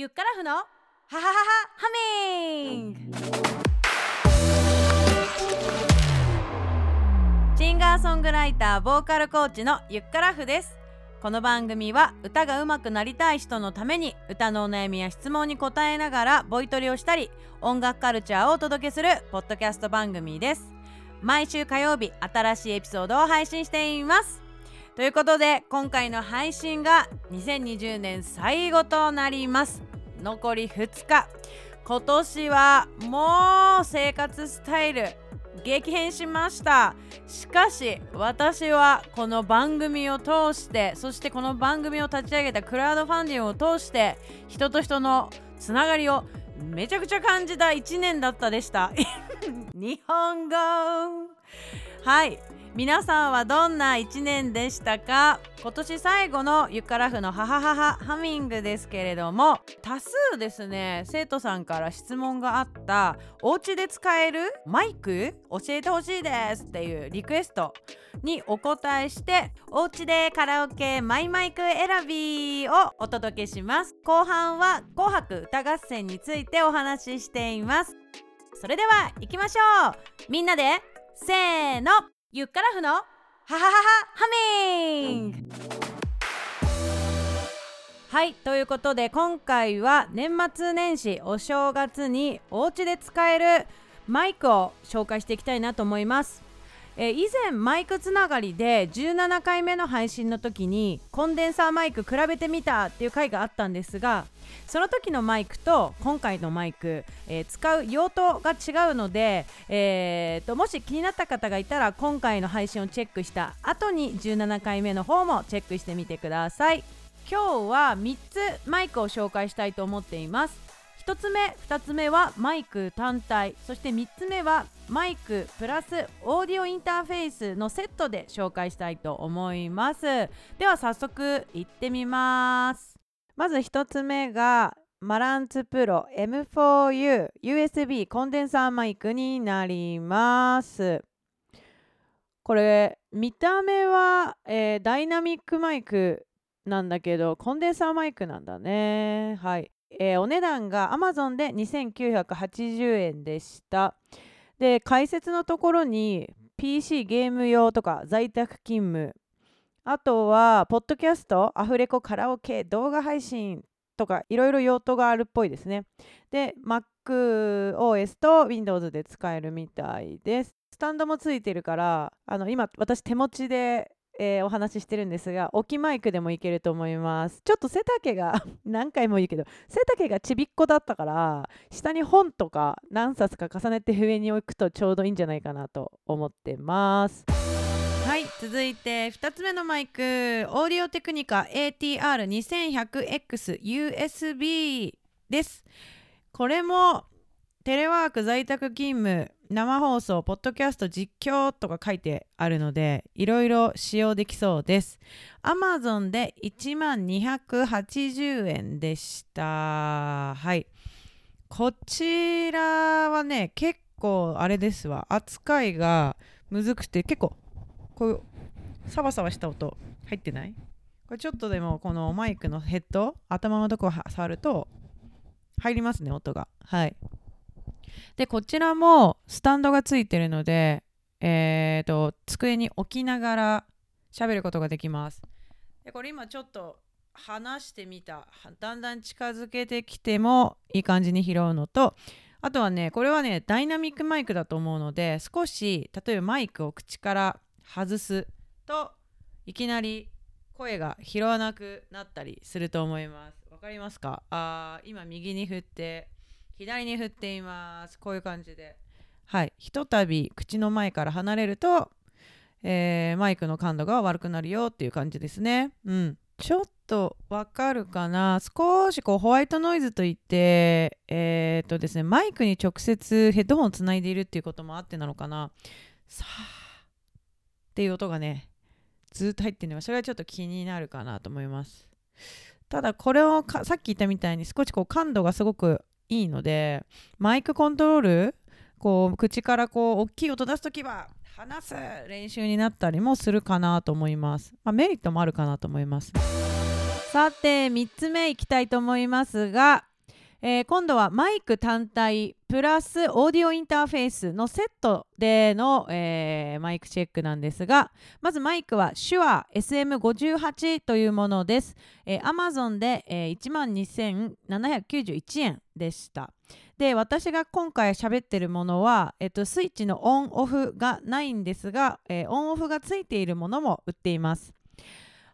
ゆっからふのハハハハハミングシンガーソングライターボーカルコーチのゆっからふです。この番組は歌が上手くなりたい人のために歌のお悩みや質問に答えながらボイトレをしたり音楽カルチャーをお届けするポッドキャスト番組です。毎週火曜日新しいエピソードを配信しています。ということで今回の配信が2020年最後となります。残り2日。今年はもう生活スタイル激変しました。しかし私はこの番組を通してそしてこの番組を立ち上げたクラウドファンディングを通して人と人のつながりをめちゃくちゃ感じた1年だったでした。日本語。はい。皆さんはどんな1年でしたか？今年最後のゆからふのハハハハハミングですけれども多数ですね生徒さんから質問があったお家で使える？マイク？教えてほしいですっていうリクエストにお答えしてお家でカラオケマイマイク選びをお届けします。後半は紅白歌合戦についてお話ししています。それでは行きましょう。みんなでせーの。ユッカラフのハハハハハミング。はいということで今回は年末年始お正月にお家で使えるマイクを紹介していきたいなと思います。え以前マイクつながりで17回目の配信の時にコンデンサーマイク比べてみたっていう回があったんですがその時のマイクと今回のマイク、えー、使う用途が違うので、えーと、もし気になった方がいたら今回の配信をチェックした後に17回目の方もチェックしてみてください。今日は3つマイクを紹介したいと思っています。1つ目2つ目はマイク単体。そして3つ目はマイクプラスオーディオインターフェースのセットで紹介したいと思います。では早速いってみます。まず1つ目がマランツプロ M4U USB コンデンサーマイクになります。これ見た目は、えー、ダイナミックマイクなんだけどコンデンサーマイクなんだね。はい、えー、お値段が Amazon で2980円でしたで解説のところに PC ゲーム用とか在宅勤務あとは、ポッドキャスト、アフレコ、カラオケ、動画配信とか、いろいろ用途があるっぽいですね。で、MacOS と Windows で使えるみたいです。スタンドもついてるから、あの今、私手持ちでえー、お話ししてるんですが置きマイクでもいけると思います。ちょっと背丈が 何回も言うけど背丈がちびっこだったから下に本とか何冊か重ねて上に置くとちょうどいいんじゃないかなと思ってます。はい続いて2つ目のマイク。オーディオテクニカ ATR2100X USB です。これもテレワーク在宅勤務生放送ポッドキャスト実況とか書いてあるのでいろいろ使用できそうです。Amazon で1万280円でした。はい。こちらはね結構あれですわ。扱いがむずくて結構こういうサバサバした音入ってない？これちょっとでもこのマイクのヘッド頭のとこ触ると入りますね音が。はい。でこちらもスタンドがついてるのでえーと机に置きながら喋ることができますでこれ今ちょっと離してみただんだん近づけてきてもいい感じに拾うのとあとはねこれはねダイナミックマイクだと思うので少し例えばマイクを口から外すといきなり声が拾わなくなったりすると思います。わかりますか？あ今右に振って左に振っています。こういう感じで。はい。ひとたび口の前から離れると、えー、マイクの感度が悪くなるよっていう感じですね。うん。ちょっとわかるかな少しこうホワイトノイズといって、えー、っとですね、マイクに直接ヘッドホンをつないでいるっていうこともあってなのかなさあっていう音がねずっと入ってるのがそれはちょっと気になるかなと思いますただこれをさっき言ったみたいに少しこう感度がすごくいいのでマイクコントロールこう口からこう大きい音出す時は話す練習になったりもするかなと思います、まあ、メリットもあるかなと思います。さて3つ目いきたいと思いますがえー、今度はマイク単体プラスオーディオインターフェースのセットでの、えー、マイクチェックなんですがまずマイクは手話 SM58 というものです、えー、Amazon で、えー、12,791円でした。で私が今回喋ってるものは、えっと、スイッチのオンオフがないんですが、えー、オンオフがついているものも売っています。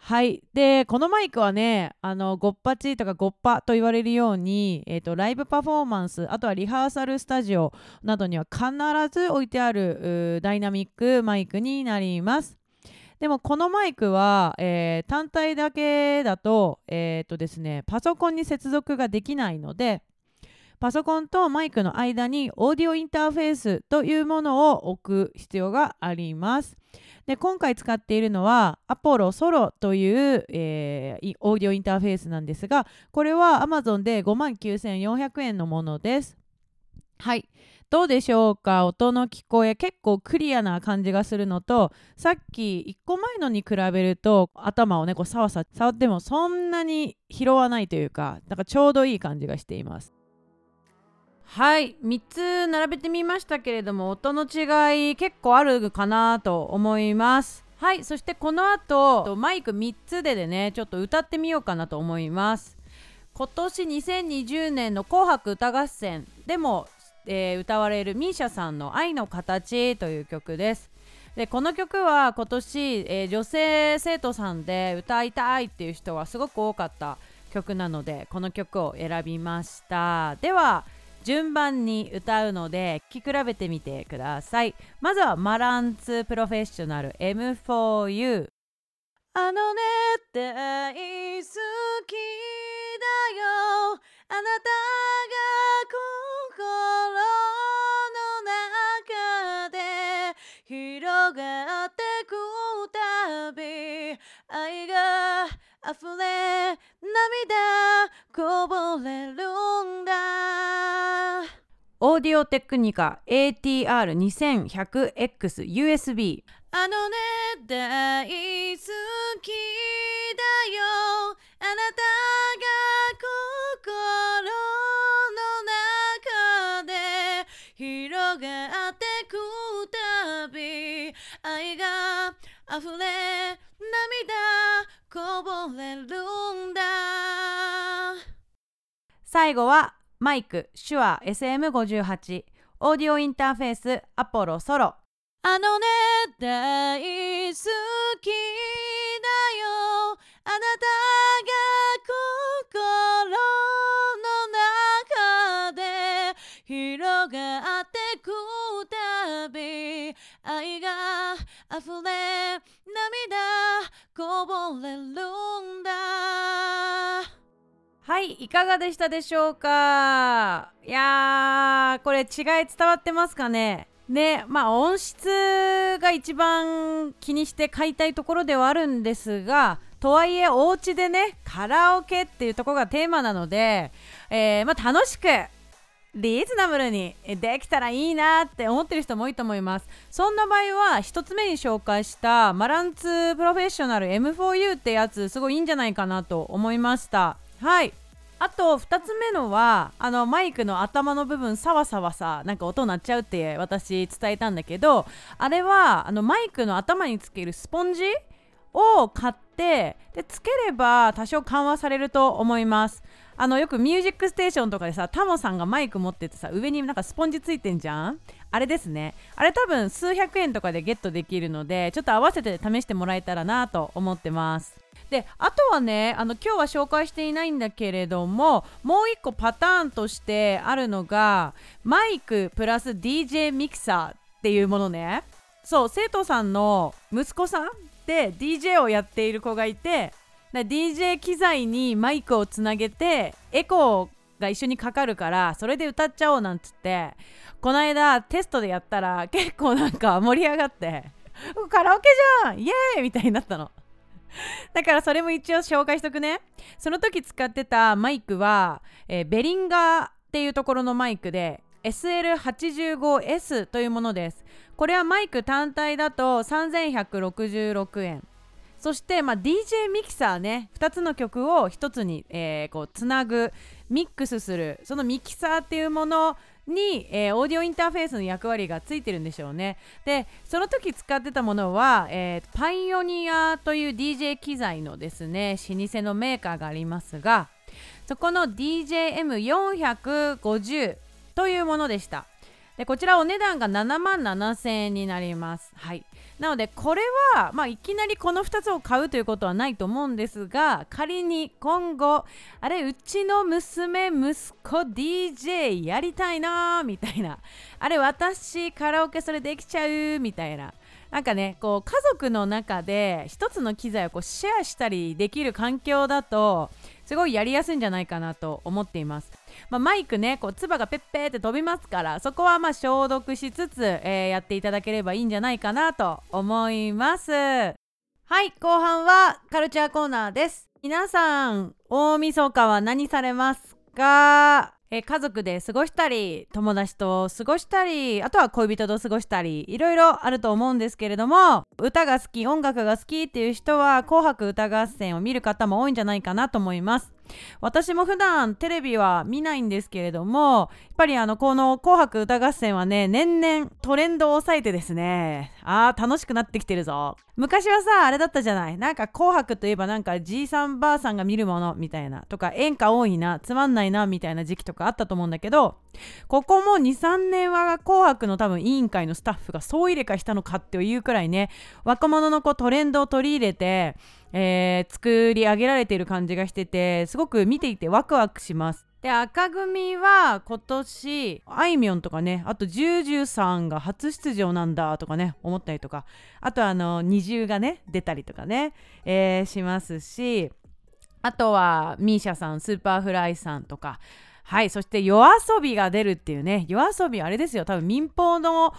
はいでこのマイクはねあのゴッパチとかゴッパと言われるように、えーと、ライブパフォーマンスあとはリハーサルスタジオなどには必ず置いてあるダイナミックマイクになりますでもこのマイクは、えー、単体だけだと,、えーとですね、パソコンに接続ができないのでパソコンとマイクの間にオーディオインターフェースというものを置く必要があります。で今回使っているのはアポロソロという、えー、オーディオインターフェースなんですがこれは Amazon で5万9400円のものです。はい。どうでしょうか？音の聞こえ結構クリアな感じがするのとさっき1個前のに比べると頭をねこうさわさ触ってもそんなに拾わないというかなんかちょうどいい感じがしていますはい3つ並べてみましたけれども音の違い結構あるかなと思います。はいそしてこの後マイク3つででねちょっと歌ってみようかなと思います。今年2020年の「紅白歌合戦」でも、えー、歌われる misia さんの「愛の形」という曲です。でこの曲は今年、えー、女性生徒さんで歌いたいっていう人がすごく多かった曲なのでこの曲を選びました。では順番に歌うので聴き比べてみてください。まずはマランツプロフェッショナル M4U あのね大好きだよ。あなたが心の中で広がってくたび。愛が溢れオテクニカ ATR2100X USB あのね大好きだよ。あなたが心の中で広がってくたび愛が溢れ涙こぼれるんだ。最後はマイク手話 SM58 オーディオインターフェースアポロソロ。あのね大好きだよ。あなたが心の中で広がってくたび愛が溢れ涙こぼれる。いかがでしたでしょうか？いやーこれ違い伝わってますかね？ねまあ音質が一番気にして買いたいところではあるんですがとはいえお家でねカラオケっていうとこがテーマなので、えー、まあ、楽しくリーズナブルにできたらいいなって思ってる人も多いと思います。そんな場合は1つ目に紹介したマランツプロフェッショナル M4U ってやつすごいいいんじゃないかなと思いました。はい。あと2つ目のはあのマイクの頭の部分さわさわさなんか音鳴っちゃうって私伝えたんだけどあれはあのマイクの頭につけるスポンジを買ってでつければ多少緩和されると思います。あのよく「ミュージックステーション」とかでさタモさんがマイク持っててさ上になんかスポンジついてんじゃん？あれですね。あれ多分数百円とかでゲットできるのでちょっと合わせて試してもらえたらなと思ってます。であとはねあの今日は紹介していないんだけれどももう一個パターンとしてあるのがマイクプラス DJ ミキサーっていうものね。そう生徒さんの息子さんで DJ をやっている子がいて DJ 機材にマイクをつなげてエコーが一緒にかかるからそれで歌っちゃおうなんつってこの間テストでやったら結構なんか盛り上がって カラオケじゃん!イエーイ!みたいになったの。だからそれも一応紹介しとくね。その時使ってたマイクは、えー、ベリンガーっていうところのマイクで SL85S というものです。これはマイク単体だと3166円。そして、まあ、DJ ミキサーね。2つの曲を1つに、えー、こうつなぐミックスする。そのミキサーっていうものに、えー、オーディオインターフェースの役割がついてるんでしょうね。でその時使ってたものは、えー、パイオニアという DJ 機材のですね老舗のメーカーがありますがそこの DJM450 というものでした。でこちらお値段が7万7000円になります。はい。なのでこれは、まあ、いきなりこの2つを買うということはないと思うんですが仮に今後あれうちの娘息子 DJ やりたいなみたいなあれ私カラオケそれできちゃうみたいななんかねこう家族の中で1つの機材をこうシェアしたりできる環境だとすごいやりやすいんじゃないかなと思っています。まあ、マイクねこう唾がペッペーって飛びますからそこはま消毒しつつ、えー、やっていただければいいんじゃないかなと思います。はい後半はカルチャーコーナーです。皆さん大晦日は何されますか？え家族で過ごしたり友達と過ごしたりあとは恋人と過ごしたりいろいろあると思うんですけれども歌が好き音楽が好きっていう人は「紅白歌合戦」を見る方も多いんじゃないかなと思います。私も普段テレビは見ないんですけれどもやっぱりあのこの「紅白歌合戦」はね年々トレンドを抑えてですねあー楽しくなってきてるぞ。昔はさあれだったじゃない。なんか「紅白」といえばなんかじいさんばあさんが見るものみたいな。とか演歌多いなつまんないなみたいな時期とかあったと思うんだけどここもう2、3年は「紅白」の多分委員会のスタッフが総入れ替えしたのかっていうくらいね若者のこうトレンドを取り入れてえー、作り上げられている感じがしててすごく見ていてワクワクします。で赤組は今年あいみょんとかねあと JUJUさんが初出場なんだとかね思ったりとかあとあの二重がね出たりとかね、えー、しますしあとは MISIAさん Superflyさんとかはい、そして夜遊びが出るっていうね、夜遊びあれですよ、多分民放の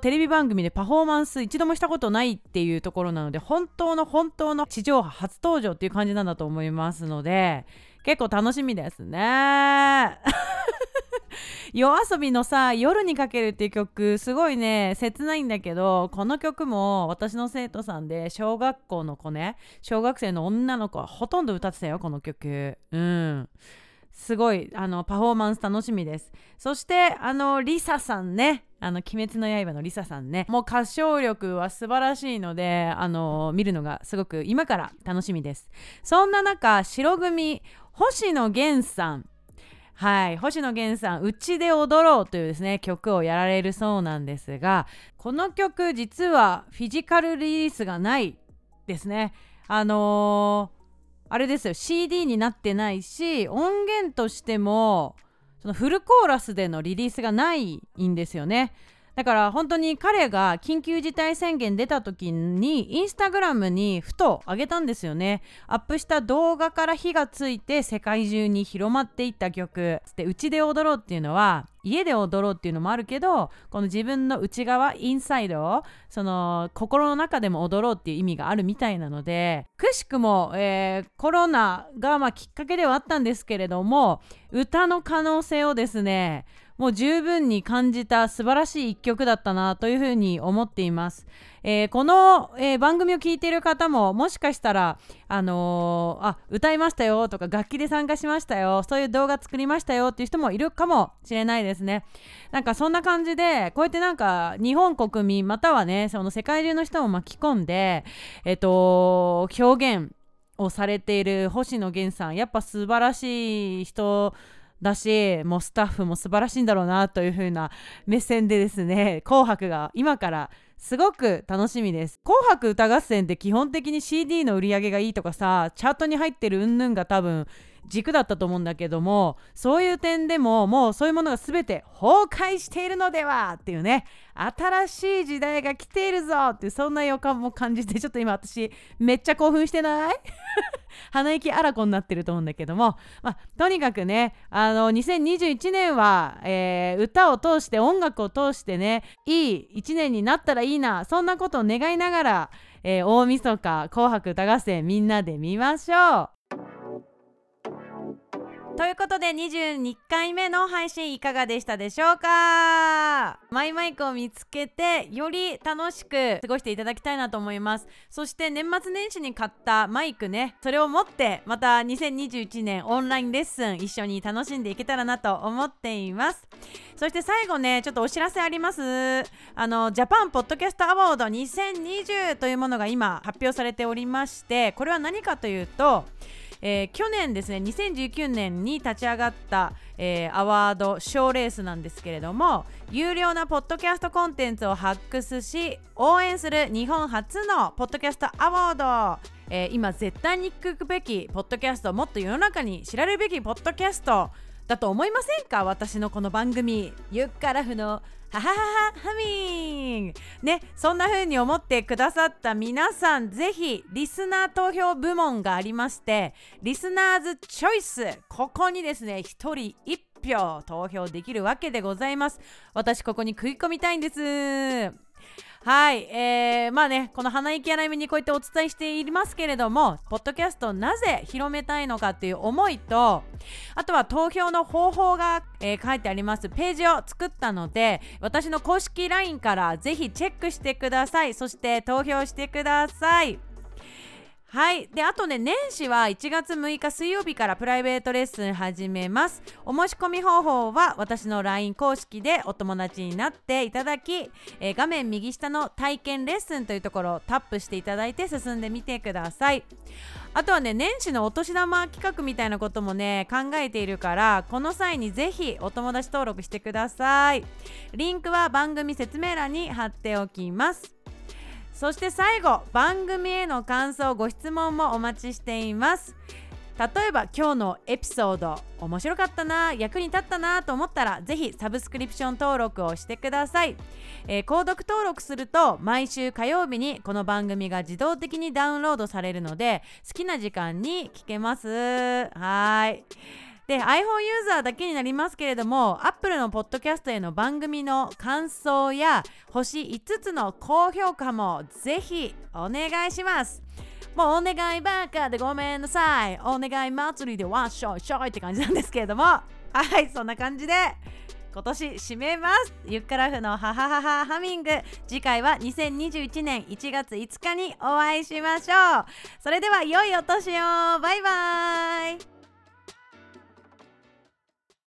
テレビ番組でパフォーマンス一度もしたことないっていうところなので、本当の本当の地上波初登場っていう感じなんだと思いますので、結構楽しみですね。夜遊びのさ「夜にかける」っていう曲すごいね切ないんだけどこの曲も私の生徒さんで小学校の子ね小学生の女の子はほとんど歌ってたよこの曲。うん。すごいあのパフォーマンス楽しみです。そしてあのリサさんね。あの鬼滅の刃のリサさんね。もう歌唱力は素晴らしいのであの見るのがすごく今から楽しみです。そんな中白組星野源さん。はい星野源さん「うちで踊ろう」というですね曲をやられるそうなんですがこの曲実はフィジカルリリースがないですね。あのーあれですよ。CD になってないし音源としてもそのフルコーラスでのリリースがないんですよね。だから本当に彼が緊急事態宣言出た時にインスタグラムにふと上げたんですよね。アップした動画から火がついて世界中に広まっていった曲。でうちで踊ろうっていうのは家で踊ろうっていうのもあるけどこの自分の内側インサイドをその心の中でも踊ろうっていう意味があるみたいなのでくしくも、えー、コロナがまあきっかけではあったんですけれども歌の可能性をですねもう十分に感じた素晴らしい一曲だったなというふうに思っています。えー、この、えー、番組を聴いている方ももしかしたら、あのー、あ歌いましたよとか楽器で参加しましたよそういう動画作りましたよっていう人もいるかもしれないですね。なんかそんな感じでこうやってなんか日本国民またはねその世界中の人も巻き込んで、えっと表現をされている星野源さんやっぱ素晴らしい人だしもうスタッフも素晴らしいんだろうなというふうな目線でですね「紅白」が今からすごく楽しみです。紅白歌合戦って基本的に CD の売り上げがいいとかさチャートに入ってるうんぬんが多分軸だったと思うんだけどもそういう点でももうそういうものが全て崩壊しているのではっていうね新しい時代が来ているぞってそんな予感も感じてちょっと今私めっちゃ興奮してない？鼻息あらこになってると思うんだけども、まあ、とにかくねあの2021年は、えー、歌を通して音楽を通してねいい1年になったらいいなそんなことを願いながら、えー、大晦日紅白歌合戦みんなで見ましょう。ということで22回目の配信いかがでしたでしょうか？マイマイクを見つけてより楽しく過ごしていただきたいなと思います。そして年末年始に買ったマイクね。それを持ってまた2021年オンラインレッスン一緒に楽しんでいけたらなと思っています。そして最後ねちょっとお知らせあります。あのジャパンポッドキャストアワード2020というものが今発表されておりましてこれは何かというとえー、去年ですね2019年に立ち上がった、えー、アワード賞レースなんですけれども有料なポッドキャストコンテンツを発掘し応援する日本初のポッドキャストアワードえー、今絶対に聞くべきポッドキャストもっと世の中に知られるべきポッドキャストだと思いませんか？私のこの番組。ユッカラフのハハハハハミーンねそんな風に思ってくださった皆さんぜひリスナー投票部門がありましてリスナーズチョイスここにですね1人1票投票できるわけでございます。私ここに食い込みたいんです。はい、えー、まあね、この鼻息荒い目にこうやってお伝えしていますけれども、ポッドキャストをなぜ広めたいのかっていう思いと、あとは投票の方法が、えー、書いてありますページを作ったので、私の公式 LINE からぜひチェックしてください。そして投票してください。はい。であとね年始は1月6日水曜日からプライベートレッスン始めます。お申し込み方法は私の LINE 公式でお友達になっていただき、えー、画面右下の体験レッスンというところをタップしていただいて進んでみてください。あとはね年始のお年玉企画みたいなこともね考えているからこの際にぜひお友達登録してください。リンクは番組説明欄に貼っておきます。そして最後番組への感想ご質問もお待ちしています。例えば今日のエピソード面白かったな役に立ったなと思ったらぜひサブスクリプション登録をしてください、えー、購読登録すると毎週火曜日にこの番組が自動的にダウンロードされるので好きな時間に聞けます。はい。で iPhone ユーザーだけになりますけれども Apple のポッドキャストへの番組の感想や星5つの高評価もぜひお願いします。もうお願いばっかでごめんなさい。お願い祭りでわっしょいしょいって感じなんですけれども。はいそんな感じで今年締めます。ゆっくらふのハハハハハミング。次回は2021年1月5日にお会いしましょう。それでは良いお年を。バイバイ。